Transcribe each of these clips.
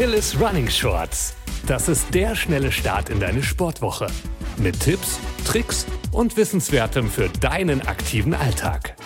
Achilles Running Shorts. Das ist der schnelle Start in deine Sportwoche. Mit Tipps, Tricks und Wissenswertem für deinen aktiven Alltag.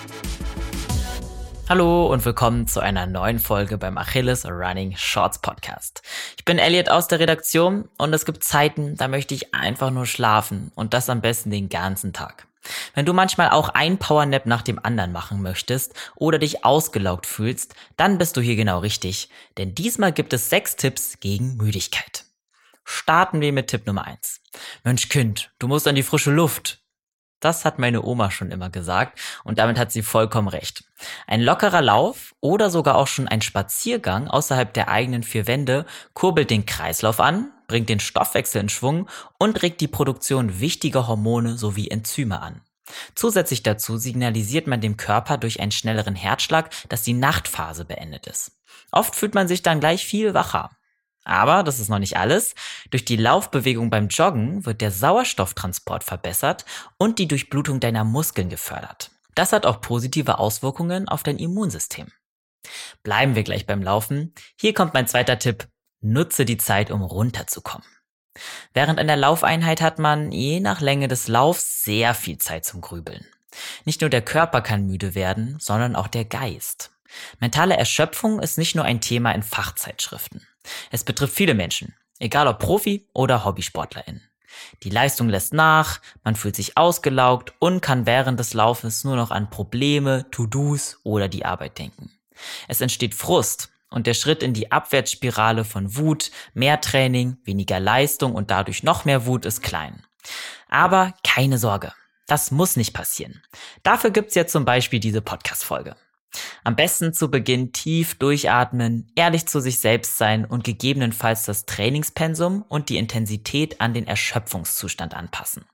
Hallo und willkommen zu einer neuen Folge beim Achilles Running Shorts Podcast. Ich bin Elliot aus der Redaktion und es gibt Zeiten, da möchte ich einfach nur schlafen und das am besten den ganzen Tag. Wenn du manchmal auch ein Powernap nach dem anderen machen möchtest oder dich ausgelaugt fühlst, dann bist du hier genau richtig, denn diesmal gibt es sechs Tipps gegen Müdigkeit. Starten wir mit Tipp Nummer eins. Mensch Kind, du musst an die frische Luft. Das hat meine Oma schon immer gesagt und damit hat sie vollkommen recht. Ein lockerer Lauf oder sogar auch schon ein Spaziergang außerhalb der eigenen vier Wände kurbelt den Kreislauf an, bringt den Stoffwechsel in Schwung und regt die Produktion wichtiger Hormone sowie Enzyme an. Zusätzlich dazu signalisiert man dem Körper durch einen schnelleren Herzschlag, dass die Nachtphase beendet ist. Oft fühlt man sich dann gleich viel wacher. Aber das ist noch nicht alles. Durch die Laufbewegung beim Joggen wird der Sauerstofftransport verbessert und die Durchblutung deiner Muskeln gefördert. Das hat auch positive Auswirkungen auf dein Immunsystem. Bleiben wir gleich beim Laufen. Hier kommt mein zweiter Tipp. Nutze die Zeit, um runterzukommen. Während einer Laufeinheit hat man je nach Länge des Laufs sehr viel Zeit zum Grübeln. Nicht nur der Körper kann müde werden, sondern auch der Geist. Mentale Erschöpfung ist nicht nur ein Thema in Fachzeitschriften. Es betrifft viele Menschen, egal ob Profi oder HobbysportlerInnen. Die Leistung lässt nach, man fühlt sich ausgelaugt und kann während des Laufens nur noch an Probleme, To-Dos oder die Arbeit denken. Es entsteht Frust, und der Schritt in die Abwärtsspirale von Wut, mehr Training, weniger Leistung und dadurch noch mehr Wut ist klein. Aber keine Sorge, das muss nicht passieren. Dafür gibt's jetzt zum Beispiel diese Podcast-Folge. Am besten zu Beginn tief durchatmen, ehrlich zu sich selbst sein und gegebenenfalls das Trainingspensum und die Intensität an den Erschöpfungszustand anpassen.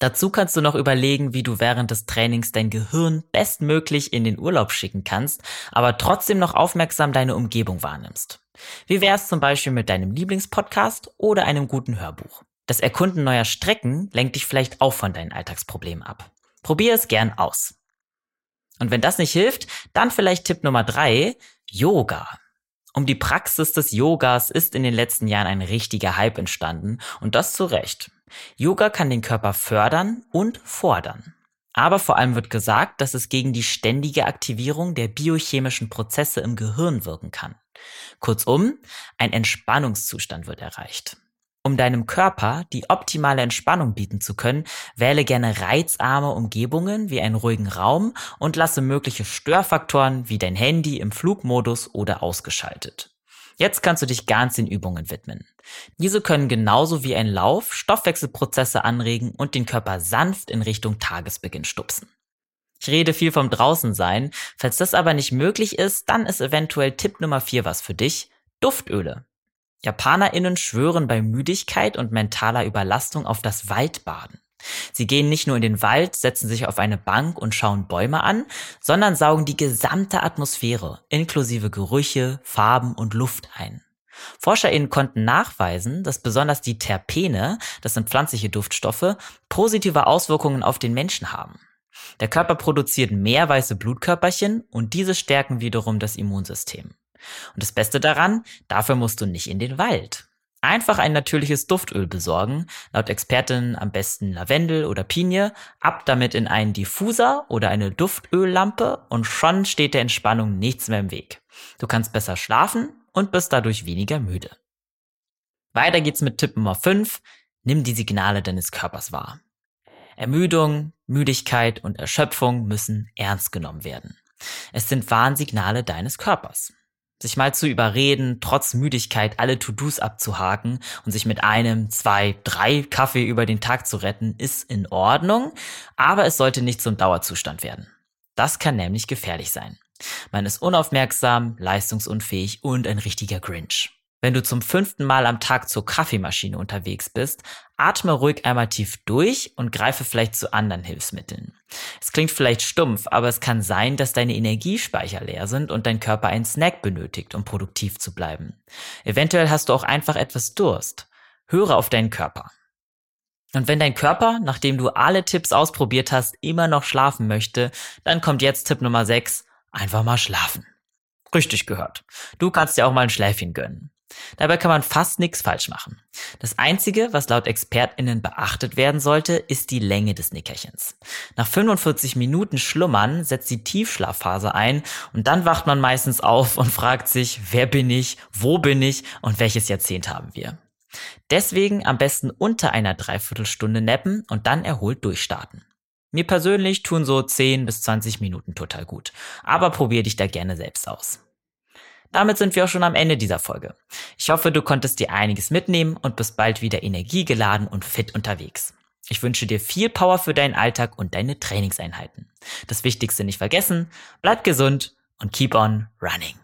Dazu kannst du noch überlegen, wie du während des Trainings dein Gehirn bestmöglich in den Urlaub schicken kannst, aber trotzdem noch aufmerksam deine Umgebung wahrnimmst. Wie wär's zum Beispiel mit deinem Lieblingspodcast oder einem guten Hörbuch? Das Erkunden neuer Strecken lenkt dich vielleicht auch von deinen Alltagsproblemen ab. Probier es gern aus. Und wenn das nicht hilft, dann vielleicht Tipp Nummer drei, Yoga. Um die Praxis des Yogas ist in den letzten Jahren ein richtiger Hype entstanden und das zu Recht. Yoga kann den Körper fördern und fordern. Aber vor allem wird gesagt, dass es gegen die ständige Aktivierung der biochemischen Prozesse im Gehirn wirken kann. Kurzum, ein Entspannungszustand wird erreicht. Um deinem Körper die optimale Entspannung bieten zu können, wähle gerne reizarme Umgebungen wie einen ruhigen Raum und lasse mögliche Störfaktoren wie dein Handy im Flugmodus oder ausgeschaltet. Jetzt kannst du dich ganz den Übungen widmen. Diese können genauso wie ein Lauf Stoffwechselprozesse anregen und den Körper sanft in Richtung Tagesbeginn stupsen. Ich rede viel vom draußen sein. Falls das aber nicht möglich ist, dann ist eventuell Tipp Nummer 4 was für dich. Duftöle. JapanerInnen schwören bei Müdigkeit und mentaler Überlastung auf das Waldbaden. Sie gehen nicht nur in den Wald, setzen sich auf eine Bank und schauen Bäume an, sondern saugen die gesamte Atmosphäre inklusive Gerüche, Farben und Luft ein. ForscherInnen konnten nachweisen, dass besonders die Terpene, das sind pflanzliche Duftstoffe, positive Auswirkungen auf den Menschen haben. Der Körper produziert mehr weiße Blutkörperchen und diese stärken wiederum das Immunsystem. Und das Beste daran, dafür musst du nicht in den Wald. Einfach ein natürliches Duftöl besorgen, laut Expertinnen am besten Lavendel oder Pinie, ab damit in einen Diffuser oder eine Duftöllampe und schon steht der Entspannung nichts mehr im Weg. Du kannst besser schlafen und bist dadurch weniger müde. Weiter geht's mit Tipp Nummer 5. Nimm die Signale deines Körpers wahr. Ermüdung, Müdigkeit und Erschöpfung müssen ernst genommen werden. Es sind Warnsignale deines Körpers. Sich mal zu überreden, trotz Müdigkeit alle To-Dos abzuhaken und sich mit einem, zwei, drei Kaffee über den Tag zu retten, ist in Ordnung, aber es sollte nicht zum Dauerzustand werden. Das kann nämlich gefährlich sein. Man ist unaufmerksam, leistungsunfähig und ein richtiger Grinch. Wenn du zum fünften Mal am Tag zur Kaffeemaschine unterwegs bist, atme ruhig einmal tief durch und greife vielleicht zu anderen Hilfsmitteln. Es klingt vielleicht stumpf, aber es kann sein, dass deine Energiespeicher leer sind und dein Körper einen Snack benötigt, um produktiv zu bleiben. Eventuell hast du auch einfach etwas Durst. Höre auf deinen Körper. Und wenn dein Körper, nachdem du alle Tipps ausprobiert hast, immer noch schlafen möchte, dann kommt jetzt Tipp Nummer 6, einfach mal schlafen. Richtig gehört. Du kannst dir auch mal ein Schläfchen gönnen. Dabei kann man fast nichts falsch machen. Das Einzige, was laut ExpertInnen beachtet werden sollte, ist die Länge des Nickerchens. Nach 45 Minuten Schlummern setzt die Tiefschlafphase ein und dann wacht man meistens auf und fragt sich, wer bin ich, wo bin ich und welches Jahrzehnt haben wir. Deswegen am besten unter einer Dreiviertelstunde nappen und dann erholt durchstarten. Mir persönlich tun so 10 bis 20 Minuten total gut, aber probier dich da gerne selbst aus. Damit sind wir auch schon am Ende dieser Folge. Ich hoffe, du konntest dir einiges mitnehmen und bist bald wieder energiegeladen und fit unterwegs. Ich wünsche dir viel Power für deinen Alltag und deine Trainingseinheiten. Das Wichtigste nicht vergessen, bleib gesund und keep on running.